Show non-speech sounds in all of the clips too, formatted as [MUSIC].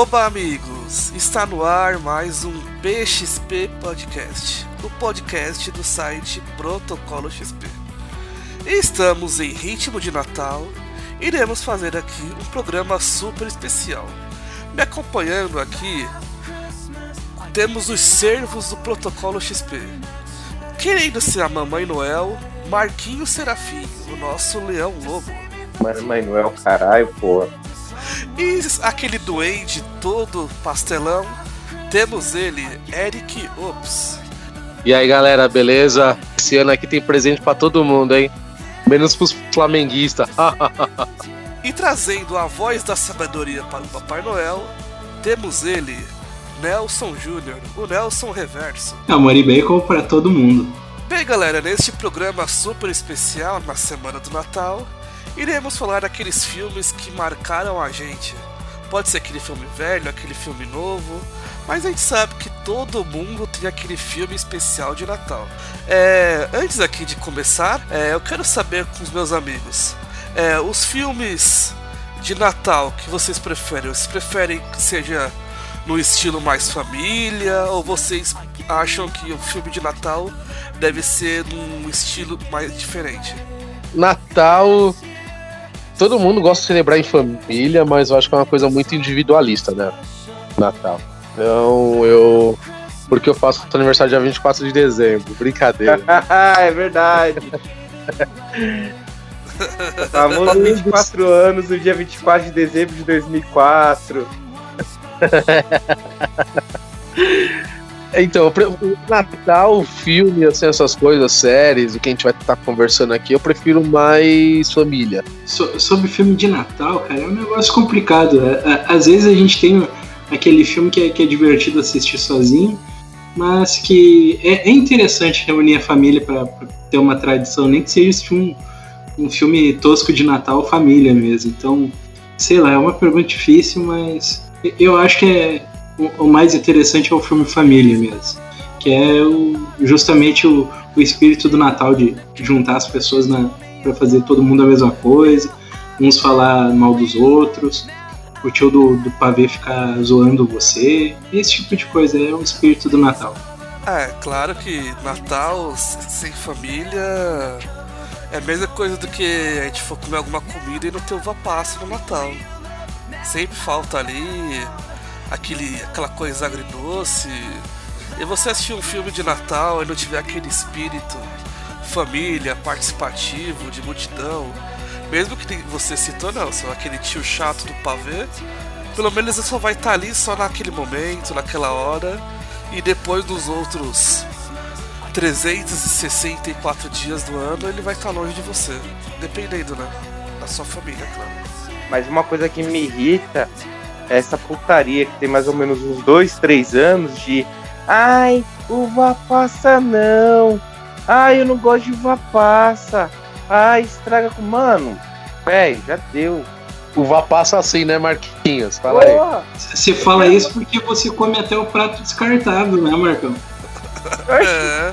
Oba, amigos! Está no ar mais um PXP Podcast, o podcast do site Protocolo XP. Estamos em ritmo de Natal iremos fazer aqui um programa super especial. Me acompanhando aqui temos os servos do Protocolo XP. Querendo ser a Mamãe Noel, Marquinhos Serafim, o nosso leão lobo. Mamãe Noel, caralho, porra. E aquele duende todo pastelão, temos ele, Eric Ops. E aí galera, beleza? Esse ano aqui tem presente para todo mundo, hein? Menos pros flamenguistas. [LAUGHS] e trazendo a voz da sabedoria para o Papai Noel, temos ele, Nelson Júnior, o Nelson Reverso. Amor e bacon para todo mundo. Bem, galera, neste programa super especial na semana do Natal, iremos falar daqueles filmes que marcaram a gente. Pode ser aquele filme velho, aquele filme novo, mas a gente sabe que todo mundo tem aquele filme especial de Natal. É, antes aqui de começar, é, eu quero saber com os meus amigos: é, os filmes de Natal que vocês preferem? Vocês preferem que seja no estilo mais família? Ou vocês acham que o filme de Natal deve ser num estilo mais diferente? Natal. Todo mundo gosta de celebrar em família, mas eu acho que é uma coisa muito individualista, né? Natal. Então eu. Porque eu faço aniversário dia 24 de dezembro. Brincadeira. [LAUGHS] é verdade. [LAUGHS] Famoso 24 anos no dia 24 de dezembro de 2004. [LAUGHS] Então, o Natal, o filme, assim, essas coisas, séries, o que a gente vai estar conversando aqui, eu prefiro mais família. So, sobre filme de Natal, cara, é um negócio complicado. É, é, às vezes a gente tem aquele filme que é, que é divertido assistir sozinho, mas que é, é interessante reunir a família para ter uma tradição, nem que seja um filme tosco de Natal família mesmo. Então, sei lá, é uma pergunta difícil, mas eu acho que é o, mais interessante é o filme Família mesmo, que é o, justamente o, o espírito do Natal de, juntar as pessoas para fazer todo mundo a mesma coisa, uns falar mal dos outros, o tio do, do pavê ficar zoando você, esse tipo de coisa é o espírito do Natal. É, claro que Natal sem família é a mesma coisa do que a gente for comer alguma comida e não ter uva passa no Natal. Sempre falta ali aquele, aquela coisa agridoce. E você assistir um filme de Natal e não tiver aquele espírito família, participativo, de multidão, mesmo que você citou, não, só aquele tio chato do pavê, pelo menos você só vai estar ali só naquele momento, naquela hora, e depois dos outros 364 dias do ano ele vai estar longe de você, dependendo, né? Da sua família, claro. Mas uma coisa que me irrita essa putaria que tem mais ou menos uns dois, três anos de ai, uva passa não, ai, eu não gosto de uva passa, ai, estraga com. Mano, velho, já deu. Uva passa assim, né, Marquinhos? Fala aí. Você fala isso porque você come até o prato descartável, né, Marcão? É.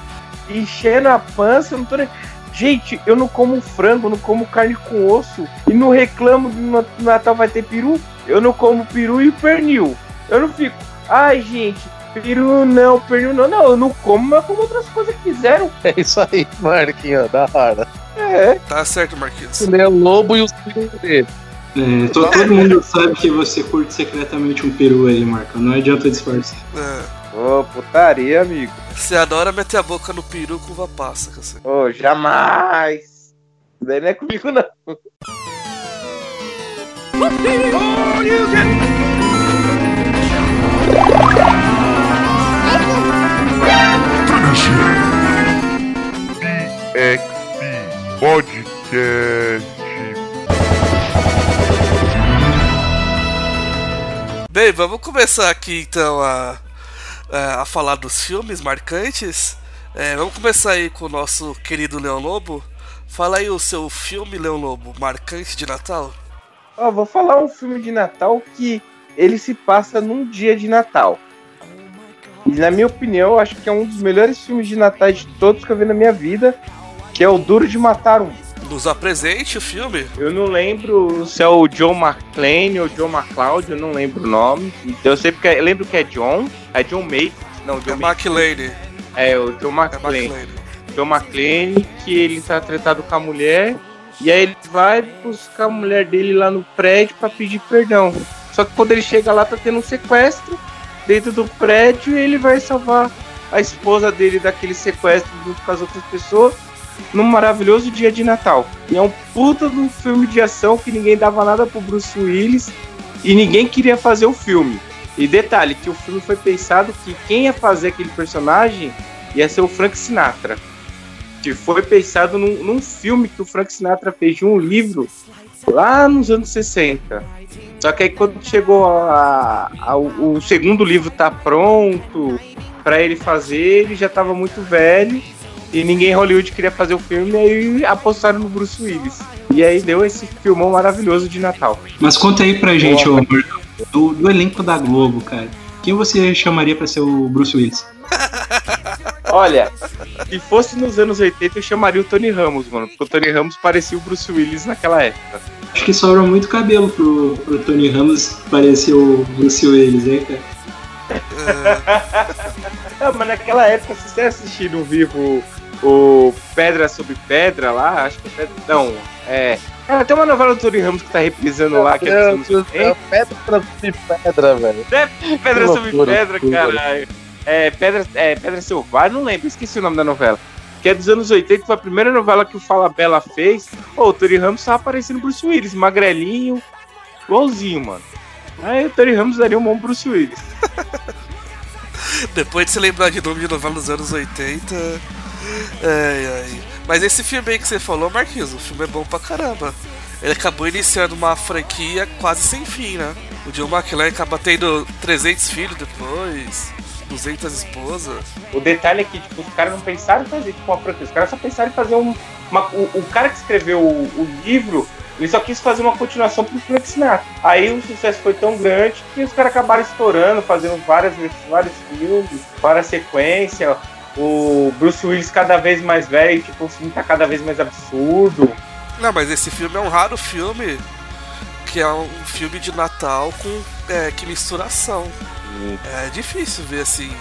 Enchendo a pança, não tô nem. Gente, eu não como frango, não como carne com osso e não reclamo no Natal vai ter peru. Eu não como peru e pernil. Eu não fico, ai gente, peru não, pernil não. Não, eu não como, mas como outras coisas que quiseram. É isso aí, Marquinhos, da hora. É. Tá certo, Marquinhos. Ele é lobo e os filhos dele. É, todo, todo mundo sabe que você curte secretamente um peru aí, Marco. Não adianta disfarçar. É. Ô, oh, putaria, amigo. Você adora meter a boca no peru com uva passa, você. Ô, oh, jamais! Isso daí não é comigo, não. BXP Podcast. Bem, vamos começar aqui então a, a falar dos filmes marcantes. É, vamos começar aí com o nosso querido Leão Lobo. Fala aí o seu filme, Leão Lobo, marcante de Natal. Ó, vou falar um filme de Natal que ele se passa num dia de Natal. E na minha opinião, eu acho que é um dos melhores filmes de Natal de todos que eu vi na minha vida, que é o Duro de Matar Um. Nos apresente o filme. Eu não lembro se é o John McClane ou John McCloud, eu não lembro o nome. Eu sei porque eu lembro que é John, é John May. Não, John é McLean. É, o John McClane. É John McClane, que ele tá tratado com a mulher. E aí ele vai buscar a mulher dele lá no prédio para pedir perdão. Só que quando ele chega lá, tá tendo um sequestro dentro do prédio e ele vai salvar a esposa dele daquele sequestro junto com as outras pessoas num maravilhoso dia de Natal. E é um puta de um filme de ação que ninguém dava nada pro Bruce Willis e ninguém queria fazer o filme. E detalhe, que o filme foi pensado que quem ia fazer aquele personagem ia ser o Frank Sinatra. Que foi pensado num, num filme que o Frank Sinatra fez de um livro lá nos anos 60. Só que aí quando chegou a, a, o segundo livro tá pronto para ele fazer, ele já tava muito velho e ninguém em Hollywood queria fazer o filme e aí apostaram no Bruce Willis. E aí deu esse filmão maravilhoso de Natal. Mas conta aí pra gente, ô, do, do elenco da Globo, cara. Quem você chamaria para ser o Bruce Willis? [LAUGHS] Olha, se fosse nos anos 80, eu chamaria o Tony Ramos, mano. Porque o Tony Ramos parecia o Bruce Willis naquela época. Acho que sobra muito cabelo pro, pro Tony Ramos parecer o Bruce Willis, hein, cara? Não, [LAUGHS] mas naquela época, se você assistir no vivo o Pedra sobre Pedra lá, acho que é Pedra. Não, é. Cara, tem uma novela do Tony Ramos que tá reprisando lá, que é, é, é Pedra sobre Pedra, velho. É Pedra sobre Pedra, caralho. É Pedra, é Pedra Selvagem, não lembro, esqueci o nome da novela. Que é dos anos 80, foi a primeira novela que o Fala Bela fez. O Tony Ramos tava aparecendo Bruce Willis, magrelinho, igualzinho, mano. Aí o Tony Ramos daria um bom Bruce Willis. [LAUGHS] Depois de se lembrar de nome de novela dos anos 80. Ai, ai. Mas esse filme aí que você falou, Marquinhos, o filme é bom pra caramba. Ele acabou iniciando uma franquia quase sem fim, né? O John McClane acaba tendo 300 filhos depois, 200 esposas. O detalhe é que tipo, os caras não pensaram em fazer tipo, uma franquia, os caras só pensaram em fazer um. Uma, o, o, cara que escreveu o, o livro ele só quis fazer uma continuação pro Frank Sinatra. Aí o sucesso foi tão grande que os caras acabaram estourando, fazendo várias, vários filmes, várias sequências. O Bruce Willis cada vez mais velho, tipo, o filme tá cada vez mais absurdo. Não, mas esse filme é um raro filme que é um filme de Natal com é, que misturação. Hum. É difícil ver assim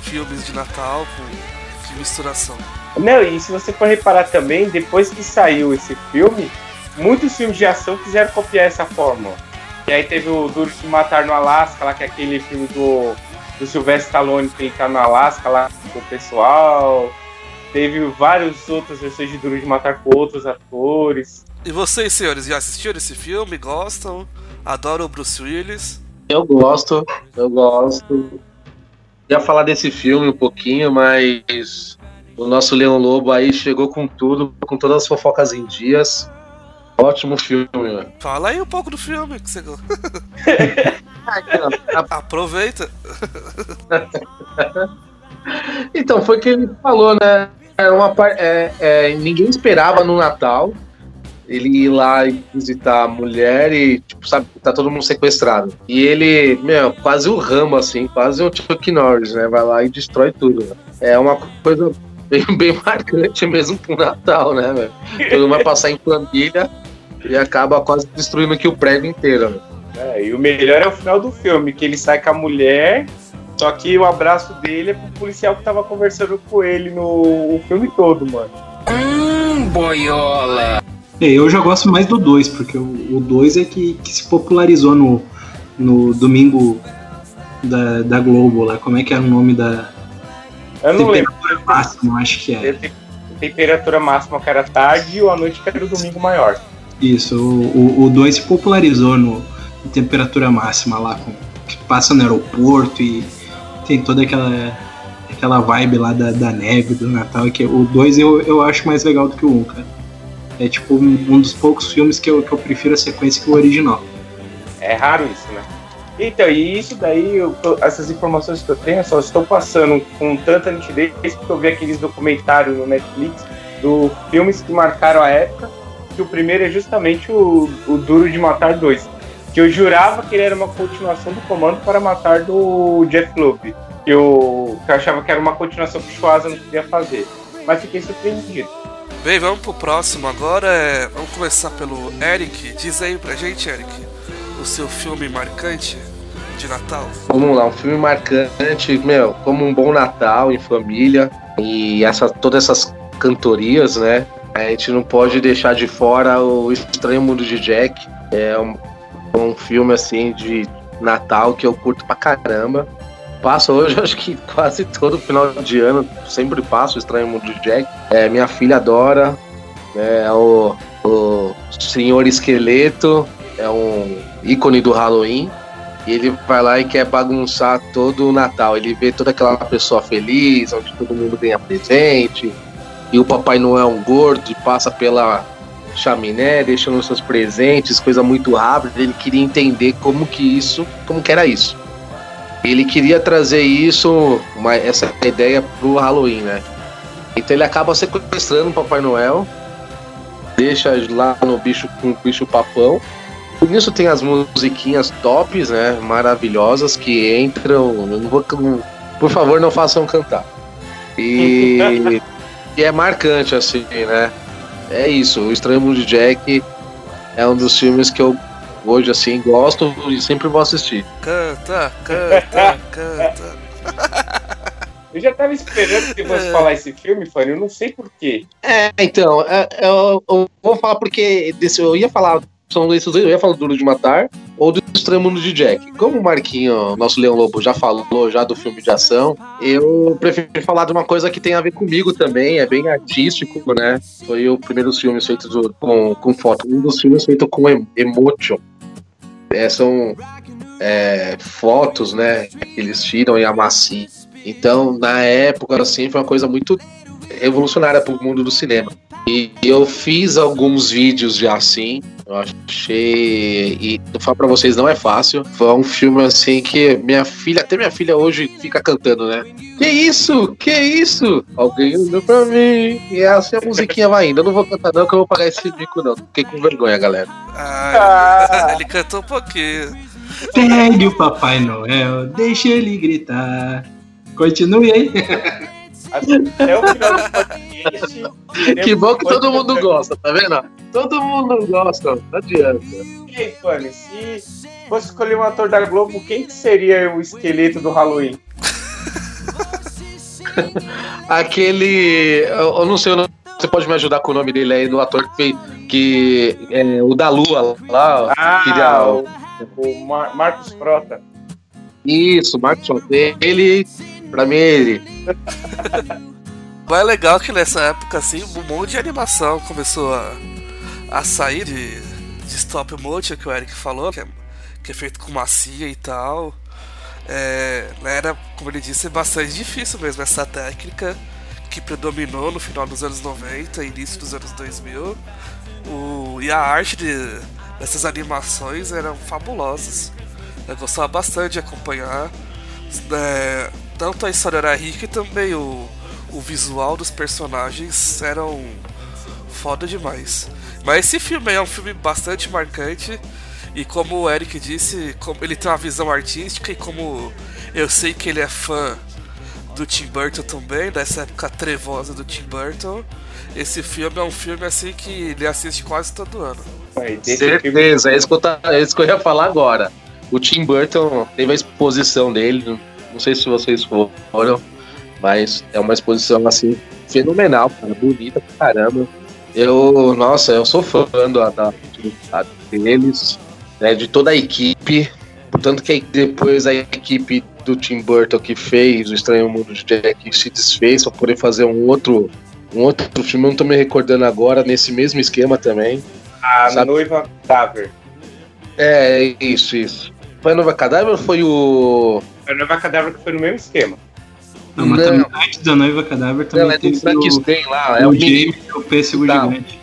filmes de Natal com que misturação. Não, e se você for reparar também, depois que saiu esse filme, muitos filmes de ação quiseram copiar essa fórmula. E aí teve o Duro de Matar no Alasca, lá que é aquele filme do, do Sylvester Stallone que ele tá no Alasca lá com o pessoal. Teve várias outras versões de Duro de Matar com outros atores. E vocês, senhores, já assistiram esse filme? Gostam? Adoram o Bruce Willis? Eu gosto, eu gosto. Ia falar desse filme um pouquinho, mas o nosso Leão Lobo aí chegou com tudo, com todas as fofocas em dias. Ótimo filme, mano. Fala aí um pouco do filme que você [LAUGHS] [LAUGHS] Aproveita. então, foi o que ele falou, né? É uma, é, é, ninguém esperava no Natal ele ir lá e visitar a mulher e, tipo, sabe, tá todo mundo sequestrado. E ele, meu, quase o ramo, assim, quase o Chuck Norris, né? Vai lá e destrói tudo. Né? É uma coisa bem, [LAUGHS] bem marcante mesmo pro Natal, né, velho? Todo mundo vai passar em família e acaba quase destruindo aqui o prédio inteiro. Né? É, e o melhor é o final do filme, que ele sai com a mulher, só que o abraço dele é pro policial que tava conversando com ele no o filme todo, mano. Hum, boiola! É, eu já gosto mais do 2, porque o 2 é que, que se popularizou no, no domingo da, da Globo lá. Como é que era o nome da. Eu não lembro. máxima, acho que é. Temperatura máxima que era tarde e a noite que era o domingo maior. Isso, o 2 se popularizou no, em temperatura máxima lá, com, que passa no aeroporto e tem toda aquela, aquela vibe lá da, da neve, do Natal, que o 2 eu, eu acho mais legal do que o 1, um, cara. É tipo um, dos poucos filmes que eu, que eu prefiro a sequência que o original. É raro isso, né? Então, e isso daí, eu, essas informações que eu tenho, só estou passando com tanta nitidez porque eu vi aqueles documentários no Netflix do filmes que marcaram a época que o primeiro é justamente o, o Duro de Matar 2. Que eu jurava que ele era uma continuação do Comando para Matar do Jeff Loeb. Que eu, que eu achava que era uma continuação que o Schwarza não podia fazer. Mas fiquei surpreendido. Bem, vamos pro próximo agora. É... Vamos começar pelo Eric. Diz aí pra gente, Eric, o seu filme marcante de Natal. Vamos lá, um filme marcante, meu, como um bom Natal em família e essa, todas essas cantorias, né? A gente não pode deixar de fora o Estranho Mundo de Jack. É um, um filme assim de Natal que eu curto pra caramba. Passo hoje, [LAUGHS] acho que quase todo final de ano, sempre passo o Estranho Mundo de Jack. É, minha filha adora. É o, o Senhor Esqueleto, é um ícone do Halloween. E ele vai lá e quer bagunçar todo o Natal. Ele vê toda aquela pessoa feliz, onde todo mundo ganha presente. E o Papai Noel é um gordo e passa pela chaminé, deixando seus presentes, coisa muito rápida. Ele queria entender como que isso, como que era isso. Ele queria trazer isso, uma, essa ideia pro Halloween, né? Então ele acaba sequestrando o Papai Noel, deixa lá no bicho com o bicho papão. E nisso tem as musiquinhas tops, né? Maravilhosas que entram. Eu não vou, por favor, não façam cantar. E, [LAUGHS] e é marcante, assim, né? É isso. O Estranho Mundo de Jack é um dos filmes que eu hoje, assim, gosto e sempre vou assistir. Canta, canta, [LAUGHS] canta. Eu já tava esperando que você falar esse filme, Fanny, eu não sei porquê. É, então, é, eu, eu, vou falar porque desse, eu ia falar. São esses dois, eu ia falar do Duro de Matar ou do Mundo de Jack. Como o Marquinho, nosso Leão Lobo, já falou já do filme de ação, eu prefiro falar de uma coisa que tem a ver comigo também, é bem artístico, né? Foi o primeiro filme feito do, com, com foto, um dos filmes feito com emotion. É, são é, fotos, né, que eles tiram e amaciam. Então, na época, assim, foi uma coisa muito revolucionária para o mundo do cinema. E eu fiz alguns vídeos já assim. Eu achei. E eu falo pra vocês, não é fácil. Foi um filme assim que minha filha, até minha filha hoje fica cantando, né? Que isso? Que isso? Alguém olhou pra mim. E é assim a musiquinha vai indo. Eu não vou cantar, não, que eu vou pagar esse bico, não. Fiquei com vergonha, galera. Ah, ele cantou um pouquinho. Pegue o Papai Noel, deixe ele gritar. Continue aí. [LAUGHS] Até o final do podcast. Que bom que todo mundo gosta, tá vendo? Todo mundo gosta, não adianta. E aí, Fanny, se fosse escolher um ator da Globo, quem que seria o esqueleto do Halloween? [LAUGHS] Aquele. Eu não sei o nome. Você pode me ajudar com o nome dele aí, do ator que fez. Que, é, o da Lua lá. Ah, queria- o, o Mar- Marcos Frota. Isso, Marcos Frota. Ele, pra mim, ele. Mas é legal que nessa época, assim, um monte de animação começou a, a sair de, de stop motion, que o Eric falou, que é, que é feito com massinha e tal. É, era, como ele disse, bastante difícil mesmo essa técnica que predominou no final dos anos 90 e início dos anos 2000. O, e a arte de, dessas animações eram fabulosas. Eu gostava bastante de acompanhar. É, tanto a história era rica e também o, o visual dos personagens eram foda demais. Mas esse filme aí é um filme bastante marcante. E como o Eric disse, como ele tem uma visão artística e como eu sei que ele é fã do Tim Burton também, dessa época trevosa do Tim Burton, esse filme é um filme assim que ele assiste quase todo ano. Certeza, é isso, que eu tá- é isso que eu ia falar agora. O Tim Burton teve a exposição dele, não sei se vocês foram, mas é uma exposição assim fenomenal, cara, bonita pra caramba. Eu, nossa, eu sou fã da, da, deles, né, de toda a equipe. Portanto que depois a equipe do Tim Burton que fez o Estranho Mundo de Jack se desfez para poder fazer um outro um outro filme, eu não tô me recordando agora, nesse mesmo esquema também. a sabe- noiva cadáver. É, isso, isso. Foi a Nova Cadáver ou foi o. A noiva cadáver que foi no mesmo esquema. Não, mas Não. também antes da noiva cadáver também Não, é do teve o, Frankenstein lá, é o o. James, o pêssego Tá. gigante.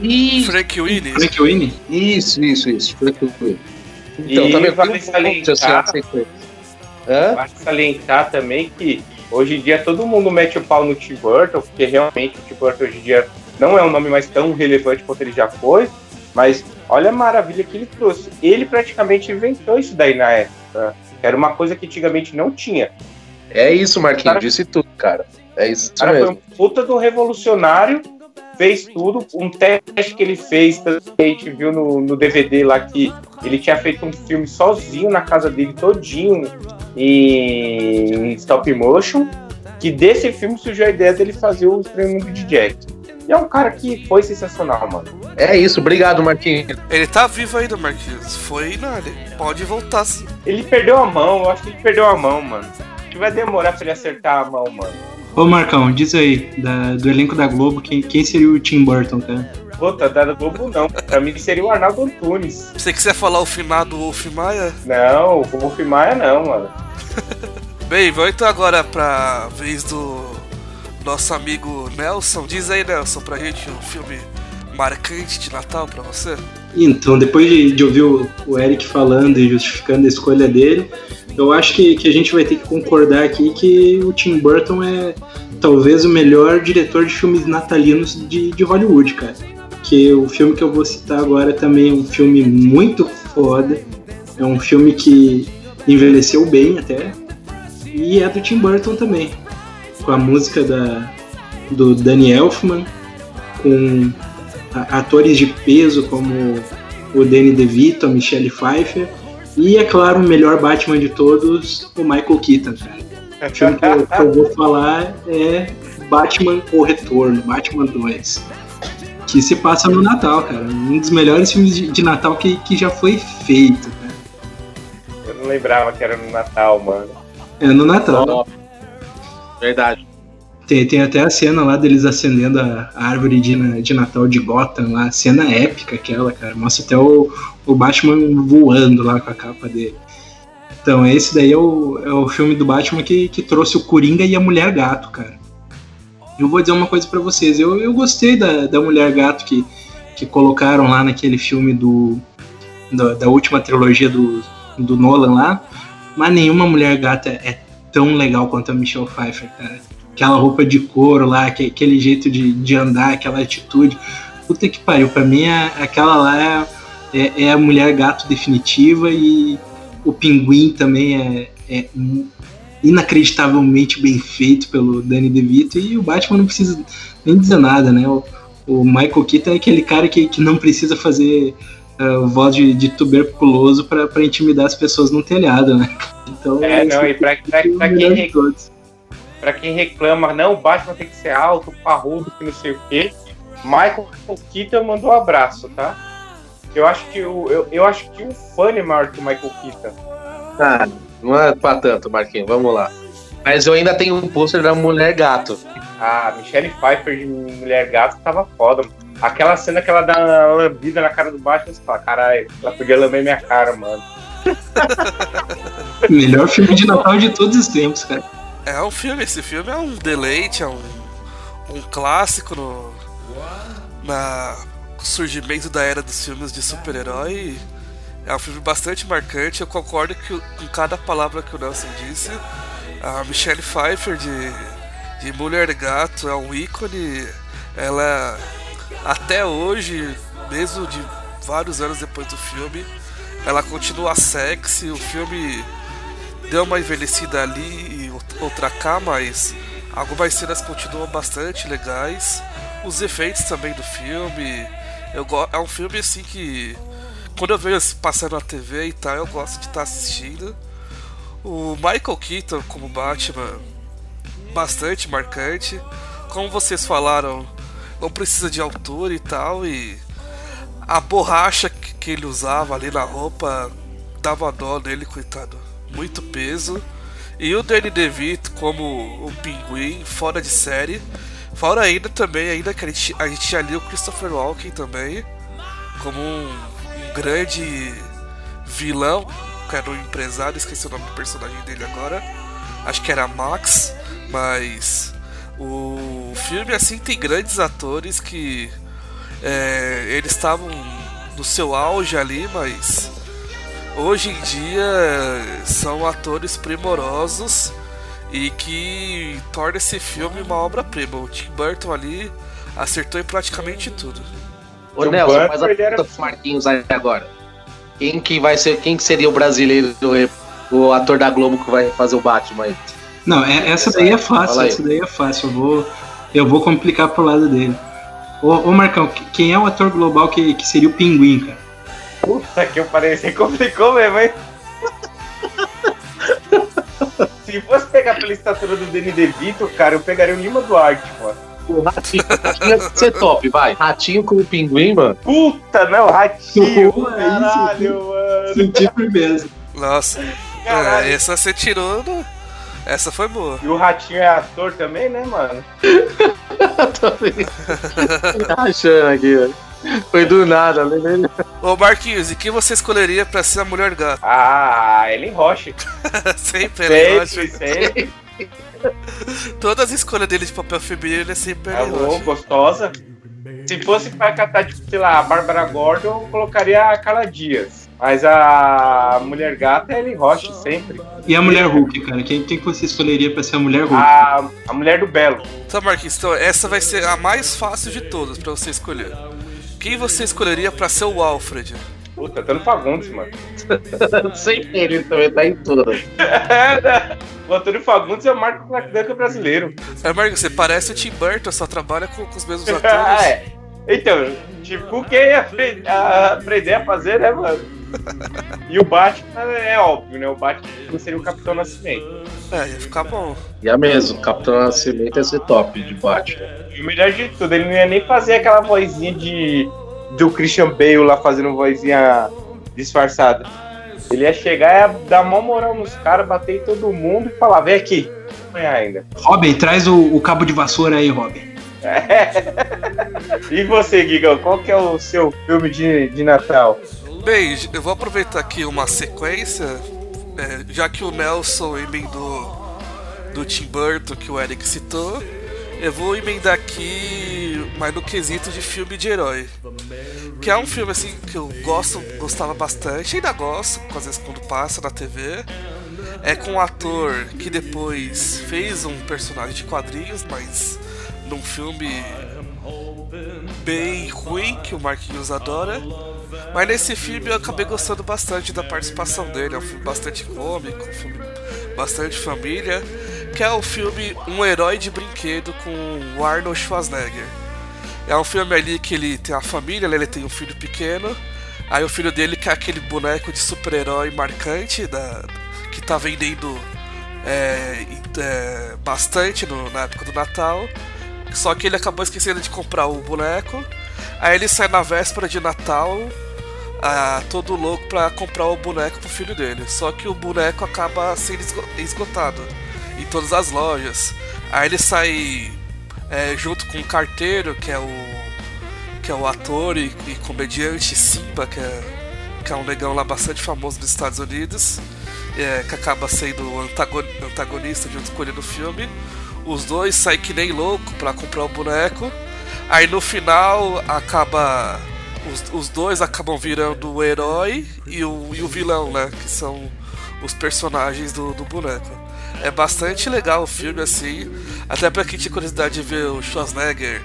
Isso, Frank Winnie, Frank Winnie? isso, isso, isso. Eu fui. Então, E também vale salientar- assim? Vale salientar também que hoje em dia todo mundo mete o pau no Tim Burton, porque realmente o Tim Burton hoje em dia não é um nome mais tão relevante quanto ele já foi, mas olha a maravilha que ele trouxe. Ele praticamente inventou isso daí na época. Era uma coisa que antigamente não tinha. É isso, Marquinhos, Cara- disse tudo, cara. É isso cara foi mesmo. um puta do revolucionário fez tudo. Um teste que ele fez, a gente viu no, no DVD lá que ele tinha feito um filme sozinho na casa dele, todinho em stop motion. Que desse filme surgiu a ideia dele fazer o Estranho Mundo de Jack. E é um cara que foi sensacional, mano. É isso, obrigado, Marquinhos. Ele tá vivo ainda, Marquinhos. Foi nada. Pode voltar sim. Ele perdeu a mão, eu acho que ele perdeu a mão, mano. Acho que vai demorar pra ele acertar a mão, mano. Ô Marcão, diz aí, da- do elenco da Globo, quem, quem seria o Tim Burton, cara? Puta, da Globo não. Pra mim seria o Arnaldo Antunes. Se você quiser falar o finado Wolf Maia, Não, o Wolf Maia não, mano. [LAUGHS] Bem, vamos então agora pra vez do nosso amigo Nelson. Diz aí, Nelson, pra gente um filme marcante de Natal pra você. Então, depois de, de ouvir o, o Eric falando e justificando a escolha dele, eu acho que, que a gente vai ter que concordar aqui que o Tim Burton é talvez o melhor diretor de filmes natalinos de, de Hollywood, cara. Que o filme que eu vou citar agora também é um filme muito foda. É um filme que envelheceu bem até. E é do Tim Burton também. Com a música da, do Danny Elfman, com atores de peso como o Danny DeVito, a Michelle Pfeiffer e, é claro, o melhor Batman de todos, o Michael Keaton. O filme que eu, que eu vou falar é Batman O Retorno, Batman 2. Que se passa no Natal, cara. Um dos melhores filmes de, de Natal que, que já foi feito, cara. Eu não lembrava que era no Natal, mano. É no Natal. Ó, Verdade. Tem, tem até a cena lá deles acendendo a, árvore de, de Natal de Gotham lá, cena épica aquela, cara. Mostra até o, o Batman voando lá com a capa dele. Então, esse daí é o, é o filme do Batman que, que trouxe o Coringa e a Mulher Gato, cara. Eu vou dizer uma coisa pra vocês, eu, eu gostei da, da Mulher Gato que, que colocaram lá naquele filme do, da, da última trilogia do, do Nolan lá, mas nenhuma Mulher Gato é, é tão legal quanto a Michelle Pfeiffer, cara aquela roupa de couro lá, aque- aquele jeito de, de andar, aquela atitude. Puta que pariu, pra mim é, aquela lá é, é, é a mulher gato definitiva e o pinguim também é, é in- inacreditavelmente bem feito pelo Danny DeVito e o Batman não precisa nem dizer nada, né? O, o Michael Keaton é aquele cara que, que não precisa fazer ah, voz de, de tuberculoso pra pra intimidar as pessoas no telhado, né? Então, É, não, e pra, pra, é pra melhor quem, de re- todos. pra quem reclama, não, o Batman tem que ser alto, parrudo, que não sei o quê, Michael Keaton mandou um abraço, tá? Eu acho que o, eu, eu acho que o fã é maior que o Michael Keaton. Ah, não é pra tanto, Marquinhos, vamos lá. Mas eu ainda tenho um pôster da Mulher Gato. A Michelle Pfeiffer de Mulher Gato tava foda. mano. Aquela cena que ela dá uma lambida na cara do Batman, você fala, caralho, ela podia lamber minha cara, mano. [LAUGHS] Melhor filme de Natal de todos os tempos, cara. É um filme, esse filme é um deleite, é um, um clássico no na surgimento da era dos filmes de super-herói. É um filme bastante marcante, eu concordo que, com cada palavra que o Nelson disse. A Michelle Pfeiffer de, de Mulher Gato é um ícone. Ela até hoje, mesmo de vários anos depois do filme, ela continua sexy. O filme deu uma envelhecida ali e out- outra cá, mas algumas cenas continuam bastante legais. Os efeitos também do filme. Eu é um filme assim que quando eu vejo passando na TV e tal, eu gosto de estar assistindo. O Michael Keaton como Batman, bastante marcante. Como vocês falaram, não precisa de altura e tal, e a borracha que, ele usava ali na roupa dava dó nele, coitado. Muito peso. E o Danny DeVito como o pinguim, fora de série. Fora ainda também, ainda que a gente, a gente tinha ali o Christopher Walken também, como um, um grande vilão, que era um empresário, esqueci o nome do personagem dele agora. Acho que era Max, mas o filme assim tem grandes atores que é, eles estavam no seu auge ali, mas hoje em dia são atores primorosos e que torna esse filme uma obra-prima. O Tim Burton ali acertou em praticamente tudo. Ô Nelson, Butler, faz a era- pergunta pros Marquinhos aí agora. Quem que vai ser, quem que seria o brasileiro, o ator da Globo que vai fazer o Batman aí? Não, é- essa daí é fácil, essa daí é fácil. Eu vou, eu vou complicar pro lado dele. Ô, ô Marcão, quem é o ator global que, que seria o pinguim, cara? Puta que eu parei, você complicou mesmo, hein? Se fosse pegar pela estatura do Danny DeVito, cara, eu pegaria o Lima Duarte, mano. O ratinho, ratinho ia ser top, vai. Ratinho com o pinguim, mano. Puta, não, ratinho. [LAUGHS] Pô, é Caralho, mano. Senti firmeza. Nossa, Caralho. é, essa você tirou. do- Essa foi boa. E o ratinho é ator também, né, mano? [LAUGHS] Tá achando aqui, velho. Foi do nada, lembrei. Ô Marquinhos, e quem você escolheria pra ser a mulher gata? Ah, Ellen Roche. [LAUGHS] sempre, ele, eu Sempre, acho. sempre. Todas as escolhas dele de papel feminino é sempre bom, acho. gostosa. Se fosse pra catar, tipo, sei lá, a Bárbara Gordon, eu colocaria a Carla Dias. Mas a mulher gata é Ellen Roche, sempre. E a mulher Hulk, cara? Quem, quem que você escolheria pra ser a mulher Hulk? A, a mulher do Belo. Então, Marquinhos, então, essa vai ser a mais fácil de todas pra você escolher. Quem você escolheria pra ser o Alfred? Puta, Antônio Fagundes, mano. [LAUGHS] Sempre ele também tá em todas. o Antônio Fagundes é o Marco McDuck brasileiro. É, Marquinhos, você parece o Tim Burton, só trabalha com, com os mesmos Ah, [LAUGHS] atores. é. Então, tipo, quem ia aprender a fazer, né, mano? E o Batman é óbvio, né? O Batman seria o Capitão Nascimento. É, ia ficar bom. E a mesmo, Capitão Nascimento ia ser top de Batman. E o melhor de tudo, ele não ia nem fazer aquela vozinha de do Christian Bale lá fazendo vozinha disfarçada. Ele ia chegar e dar mó moral nos caras, bater em todo mundo e falar, vem aqui. Amanhã ainda. Robin, traz o, o cabo de vassoura aí, Robin. [LAUGHS] E você, Gigão, qual que é o seu filme de, de Natal? Bem, eu vou aproveitar aqui uma sequência, é, já que o Nelson emendou do Tim Burton, que o Eric citou, eu vou emendar aqui, mas no quesito de filme de herói. Que é um filme assim que eu gosto, gostava bastante, ainda gosto, às vezes quando passa na TV. É com um ator que depois fez um personagem de quadrinhos, mas num filme bem ruim que o Marquinhos adora. Mas nesse filme eu acabei gostando bastante da participação dele. É um filme bastante cômico, um filme bastante família. Que é o filme Um Herói de Brinquedo com o Arnold Schwarzenegger. É um filme ali que ele tem a família, né? ele tem um filho pequeno. Aí o filho dele quer aquele boneco de super-herói marcante da, que tá vendendo é, é, bastante no- na época do Natal. Só que ele acabou esquecendo de comprar o boneco. Aí ele sai na véspera de Natal, ah, todo louco pra comprar o boneco pro filho dele. Só que o boneco acaba sendo esgo- esgotado em todas as lojas. Aí ele sai é, junto com o carteiro, que é o que é o ator e, e comediante Simba, que é, que é um negão lá bastante famoso nos Estados Unidos, é, que acaba sendo antagonista junto com ele no filme. Os dois saem que nem louco pra comprar o boneco. Aí no final acaba. Os, os dois acabam virando o herói e o, e o vilão, né? Que são os personagens do, do boneco. É bastante legal o filme, assim. Até pra quem tinha curiosidade de ver o Schwarzenegger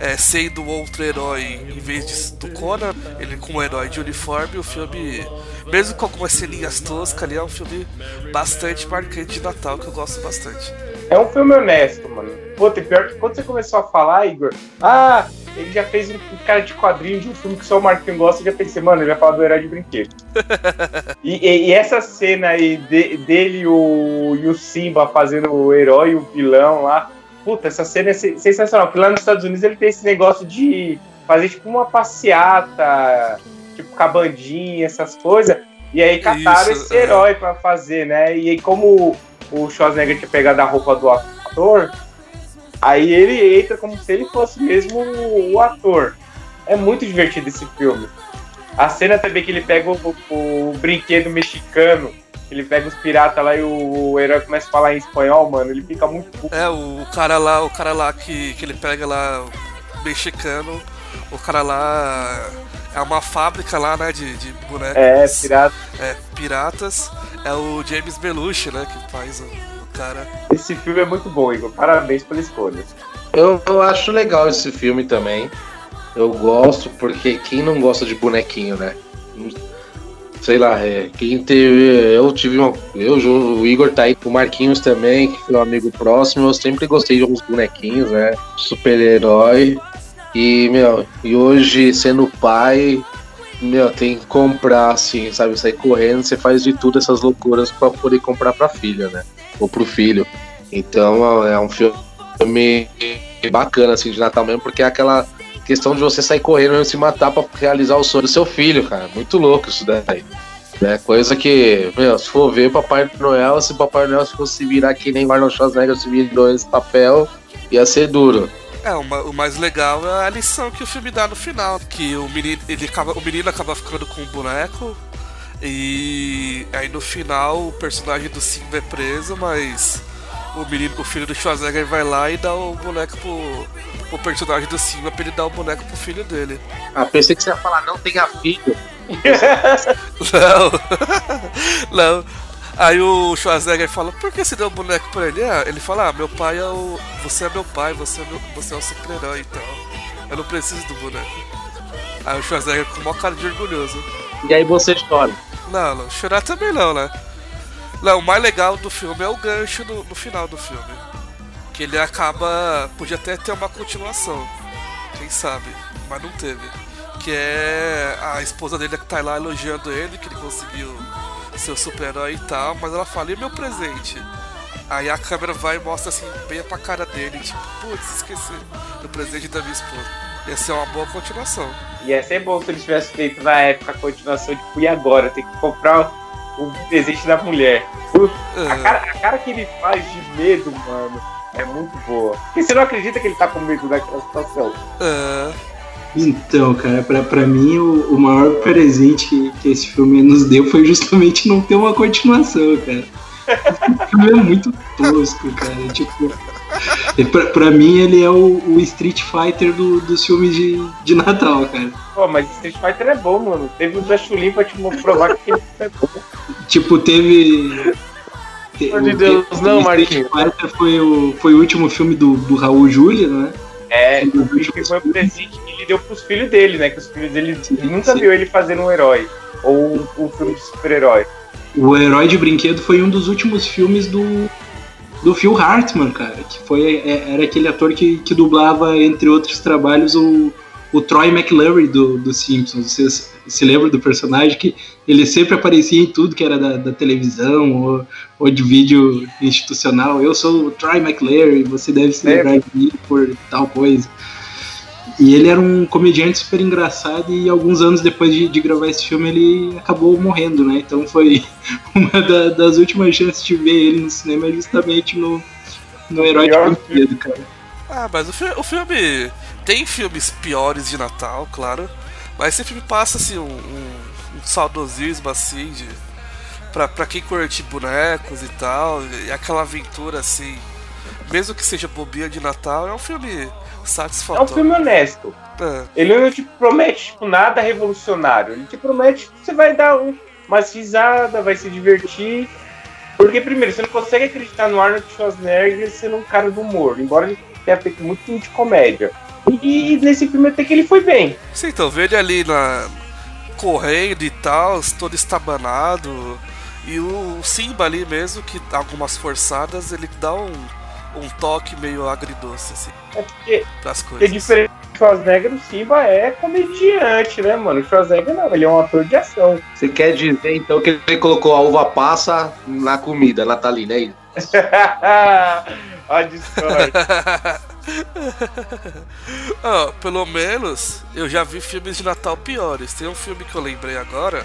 é, sendo outro herói em vez de, do Conan, ele como herói de uniforme, o filme, mesmo com algumas ceninhas toscas ali, é um filme bastante marcante de Natal que eu gosto bastante. É um filme honesto, mano. Puta, e pior que quando você começou a falar, Igor, ah, ele já fez um cara de quadrinho de um filme que só o Marquinhos gosta, eu já pensei, mano, ele vai falar do herói de brinquedo. [LAUGHS] e, e- e essa cena aí de- dele e o, e o Simba fazendo o herói e o vilão lá, puta, essa cena é se- sensacional, porque lá nos Estados Unidos ele tem esse negócio de fazer tipo uma passeata, tipo cabandinha, essas coisas, e aí cataram Isso, esse é. herói pra fazer, né? E aí como o Schwarzenegger tinha pegado a roupa do ator, aí ele entra como se ele fosse mesmo o ator. É muito divertido esse filme. A cena também que ele pega o, o brinquedo mexicano, ele pega os piratas lá e o, o herói começa a falar em espanhol, mano, ele fica muito puto. É, o, cara lá, o cara lá que, que ele pega lá, o mexicano, o cara lá é uma fábrica lá, né, de, de bonecos. É, pirata. é, piratas. É o James Belushi, né, que faz o, o cara. Esse filme é muito bom, Igor. Parabéns pela escolha. Eu, eu acho legal esse filme também. Eu gosto, porque quem não gosta de bonequinho, né? Sei lá, é, quem teve. Eu tive uma. Eu, o Igor tá aí, o Marquinhos também, que foi um amigo próximo. Eu sempre gostei de uns bonequinhos, né? Super-herói. E, meu, e hoje, sendo pai, meu, tem que comprar, assim, sabe? Sair correndo, você faz de tudo essas loucuras pra poder comprar pra filha, né? Ou pro filho. Então é um filme bacana, assim, de Natal mesmo, porque é aquela questão de você sair correndo e se matar pra realizar o sonho do seu filho, cara. Muito louco isso daí. Né? Coisa que, meu, se for ver Papai Noel, se Papai Noel fosse virar que nem Arnold Schwarzenegger se virou esse papel, ia ser duro. É, o mais legal é a lição que o filme dá no final, que o menino, ele acaba, o menino acaba ficando com um boneco e aí no final o personagem do Simba é preso, mas o menino, o filho do Schwarzenegger vai lá e dá o boneco pro, pro personagem do Simba pra ele dar o boneco pro filho dele. Ah, pensei que você ia falar não tenha filho. [LAUGHS] Não, não. Aí o Schwarzenegger fala, por que você deu o boneco pra ele? Ah, ele fala, ah, meu pai é o. Você é meu pai, você é, meu... você é o super-herói, então. Eu não preciso do boneco. Aí o Schwarzenegger com uma cara de orgulhoso. E aí você chora. Não, não, chorar também não, né? Não, o mais legal do filme é o gancho no, no final do filme. Que ele acaba. Podia até ter uma continuação. Quem sabe? Mas não teve. Que é a esposa dele que tá lá elogiando ele, que ele conseguiu ser o super-herói e tal, mas ela fala, e meu presente? Aí a câmera vai e mostra assim, bem pra cara dele, tipo, putz, esqueci do presente da minha esposa. Ia ser uma boa continuação. Ia ser bom se eles tivessem feito na época a continuação, tipo, e agora? Tem que comprar o presente da mulher. A, É. cara, a cara que ele faz de medo, mano, é muito boa. Porque você não acredita que ele tá com medo daquela situação. É, Então, cara, pra, pra mim o, o maior presente que, que esse filme nos deu foi justamente não ter uma continuação, cara. O filme é muito tosco, cara. Tipo, pra, pra mim ele é o, o Street Fighter do- dos filmes de, de Natal, cara. Pô, mas Street Fighter é bom, mano. Teve o da Chulin pra te provar que ele é bom. Tipo, teve. te- Pelo amor de o- Deus, o não, Street Marquinhos. Fighter foi o, foi o último filme do, do Raul Júlia, né? É, acho que foi o presente que ele deu pros filhos dele, né? Que os filhos dele nunca sim. viu ele fazendo um herói. Ou um, um filme de super-herói. O Herói de Brinquedo foi um dos últimos filmes do, do Phil Hartman, cara. Que foi, é- era aquele ator que, que dublava, entre outros trabalhos, o, o Troy McClure do, do Simpsons. Vocês se lembram do personagem que ele sempre aparecia em tudo que era da, da televisão ou, ou de vídeo institucional. Eu sou o Troy McClure e você deve se lembrar de mim por tal coisa. E ele era um comediante super engraçado e alguns anos depois de, de gravar esse filme ele acabou morrendo, né? Então foi [LAUGHS] uma da- das últimas chances de ver ele no cinema justamente no, no Herói de Pior Brinquedo, cara. Ah, mas o, fi- o filme. Tem filmes piores de Natal, claro. Mas esse filme passa assim um, um- um saudosismo assim de. Pra, pra quem curte bonecos e tal, e aquela aventura assim. Mesmo que seja bobinha de Natal, é um filme É um satisfatório. filme honesto. É. Ele não te promete tipo, nada revolucionário. Ele te promete que você vai dar um, umas risadas, vai se divertir. Porque, primeiro, você não consegue acreditar no Arnold Schwarzenegger sendo um cara do humor, embora ele tenha feito muito filme de comédia. E nesse filme até que ele foi bem. Sim, então, vê ele ali na. correndo e tal, todo estabanado. E o Simba ali mesmo, que algumas forçadas, ele dá um, um toque meio agridoce, assim, É porque, pras coisas. diferente do Schwarzenegger, o Simba é comediante, né, mano? O Schwarzenegger não, ele é um ator de ação. Você quer dizer então que ele colocou a uva passa na comida natalina, é isso? a Discord. Ah, pelo menos eu já vi filmes de Natal piores. Tem um filme que eu lembrei agora,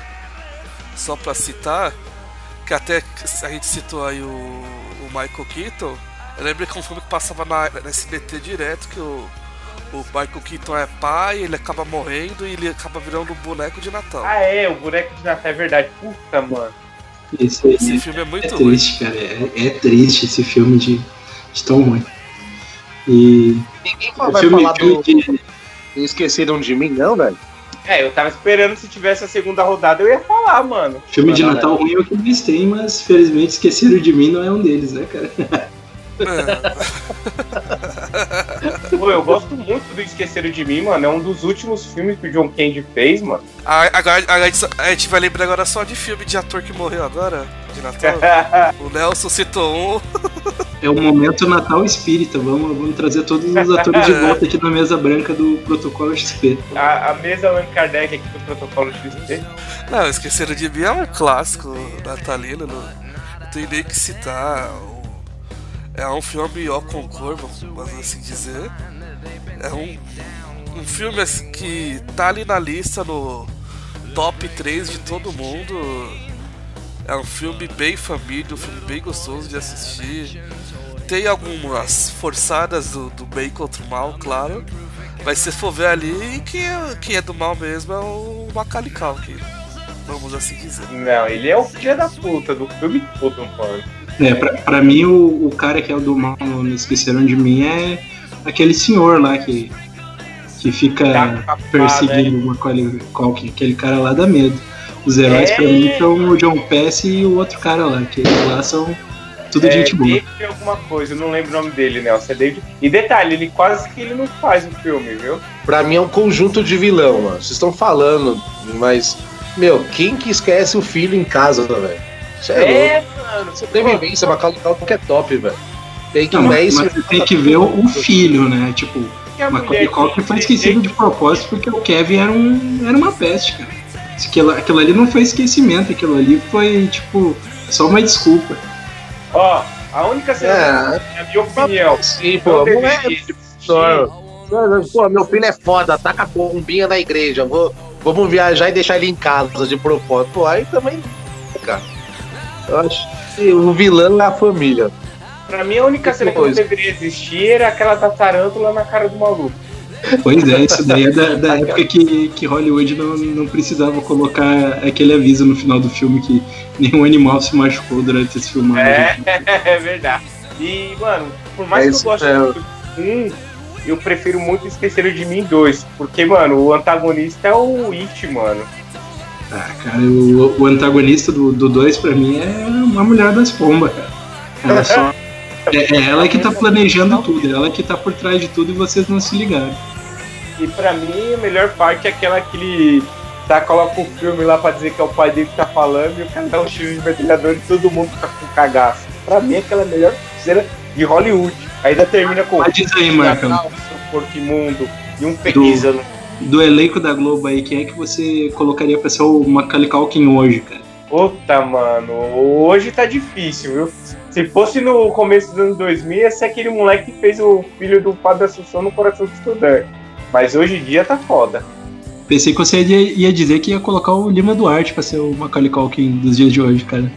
só pra citar, que até a gente citou aí o, o Michael Keaton. Eu lembro que é um filme que passava na, na SBT direto, que o, o Michael Keaton é pai, ele acaba morrendo e ele acaba virando um boneco de Natal. ah, é, o boneco de Natal é verdade. Puta, mano. Esse Esse é, filme é é muito ruim. triste, cara. É, é triste esse filme de, de tão ruim. E Ninguém o vai filme, falar filme do. de, Esqueceram de mim, não, velho? É, eu tava esperando se tivesse a segunda rodada, eu ia falar, mano. filme de Natal ruim é o que eles têm, mas felizmente esqueceram de mim não é um deles, né, cara? [LAUGHS] Pô, eu gosto muito do Esqueceram de Mim, mano. É um dos últimos filmes que o John Candy fez, mano. A, agora- a, gente só- a gente vai lembrar agora só de filme de ator que morreu agora, de Natal. [LAUGHS] O Nelson citou um. É o momento Natal espírita. Vamos, vamos trazer todos os atores de volta aqui na mesa branca do Protocolo XP. A, a mesa Allan Kardec aqui do Protocolo XP. Não, Esqueceram de Mim é um clássico natalino, não, não tem nem que citar. É um filme ao concor, vamos assim dizer. É um, um filme assim, que tá ali na lista no top 3 de todo mundo. É um filme bem família, um filme bem gostoso de assistir. Tem algumas forçadas do, do bem contra o mal, claro. Mas se for ver ali, quem é, quem é do mal mesmo é o Macaulay Culkin. Vamos assim dizer. Não, ele é o filho da puta do filme todo, mano. É, pra, pra mim, o, o cara que é o do mal, não esqueceram de mim, é aquele senhor lá que, que fica Tá perseguindo o Macaulay Culkin, aquele cara lá dá medo. Os heróis É. pra mim são o John Pass e o outro cara lá, que eles lá são tudo É, gente boa. David alguma coisa, eu não lembro o nome dele, Nelson. É David. E detalhe, ele quase que ele não faz o filme, viu? Pra mim é um conjunto de vilão, mano. Vocês estão falando, mas. Meu, quem que esquece o filho em casa, velho? Isso é, louco. mano. Sobrevivência, Macaulay Culkin é top, velho. Tem que Não, mas, Mace- mas você tem que ver o, o filho, né? Tipo, Que a Macaulay Culkin foi que- esquecido de propósito porque o Kevin era, um, era uma peste, cara. Aquilo, aquilo ali não foi esquecimento, aquilo ali foi, tipo, só uma desculpa. Ó, a única cena, É, na minha opinião, sim, não pô. Moleque, existir. Pô, meu filho é foda, taca a bombinha na igreja. Vou, vamos viajar e deixar ele em casa de propósito. Pô, aí também. Cara, eu acho que o vilão é a família. Pra mim, a única cena que não deveria existir era aquela da tarântula na cara do maluco. Pois é, isso daí é da, da [LAUGHS] época que, que Hollywood não, não precisava colocar aquele aviso no final do filme que nenhum animal se machucou durante esse filmagem. É, [LAUGHS] é verdade. E, mano, por mais É que eu goste é. do um, eu prefiro muito Esqueceram de Mim dois. Porque, mano, o antagonista é o It, mano. Ah, cara, o, o antagonista do 2 do dois, pra mim é uma mulher das pombas, cara. Ela só. [LAUGHS] É, é ela que tá planejando tudo, é ela que tá por trás de tudo e vocês não se ligaram. E pra mim, a melhor parte é aquela que ele tá, coloca o filme lá pra dizer que é o pai dele que tá falando e o cara dá um tiro de metralhador e todo mundo fica com cagaço. Pra mim, é aquela melhor cena de Hollywood. Ainda termina com Mas diz aí, Marcão. Seu porco imundo e um pizza no Do elenco da Globo aí, quem é que você colocaria pra ser o Macaulay Culkin hoje, cara? Puta, mano, hoje tá difícil, viu? Se fosse no começo dos anos 2000, ia ser aquele moleque que fez o filho do Padre Assunção no coração do estudante. Mas hoje em dia tá foda. Pensei que você ia, ia dizer que ia colocar o Lima Duarte pra ser o Macaulay Culkin dos dias de hoje, cara.